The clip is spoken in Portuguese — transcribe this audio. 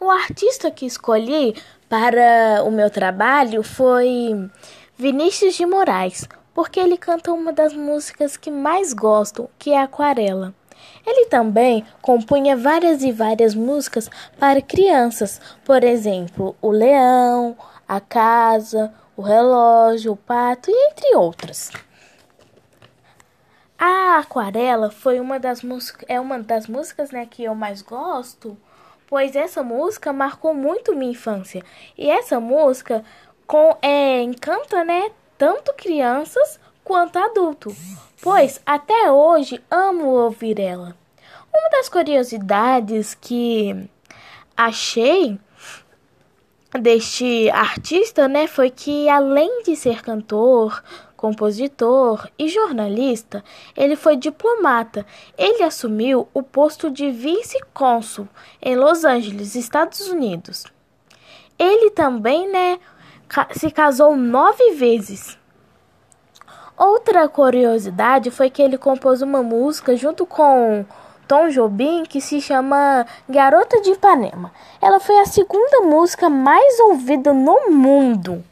O artista que escolhi para o meu trabalho foi Vinícius de Moraes, porque ele canta uma das músicas que mais gosto, que é Aquarela. Ele também compunha várias e várias músicas para crianças, por exemplo, O Leão, A Casa, O Relógio, O Pato e entre outras. A Aquarela foi uma das é uma das músicas, né, que eu mais gosto, pois essa música marcou muito minha infância. E essa música com é, encanta, né, tanto crianças quanto adultos, pois até hoje amo ouvir ela. Uma das curiosidades que achei deste artista, né, foi que além de ser cantor, compositor e jornalista, ele foi diplomata. Ele assumiu o posto de vice-cônsul em Los Angeles, Estados Unidos. Ele também, né, se casou nove vezes. Outra curiosidade foi que ele compôs uma música junto com Tom Jobim que se chama Garota de Ipanema. Ela foi a segunda música mais ouvida no mundo.